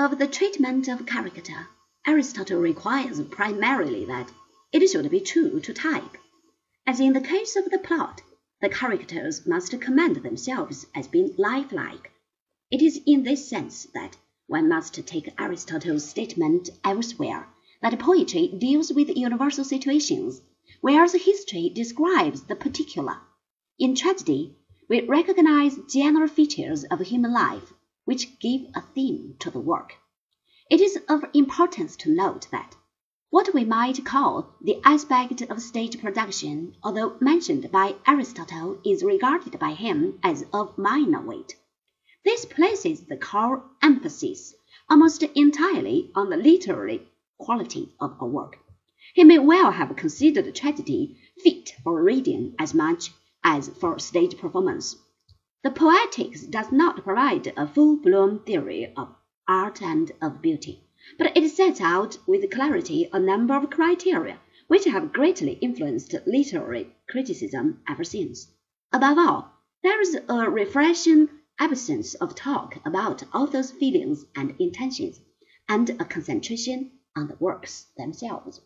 Of the treatment of character, Aristotle requires primarily that it should be true to type. As in the case of the plot, the characters must commend themselves as being lifelike. It is in this sense that one must take Aristotle's statement elsewhere that poetry deals with universal situations, whereas history describes the particular. In tragedy, we recognize general features of human life which give a theme to the work. It is of importance to note that what we might call the aspect of stage production, although mentioned by Aristotle, is regarded by him as of minor weight. This places the core emphasis almost entirely on the literary quality of a work. He may well have considered tragedy fit for reading as much as for stage performance. The Poetics does not provide a full-blown theory of art and of beauty, but it sets out with clarity a number of criteria which have greatly influenced literary criticism ever since. Above all, there is a refreshing absence of talk about authors' feelings and intentions, and a concentration on the works themselves.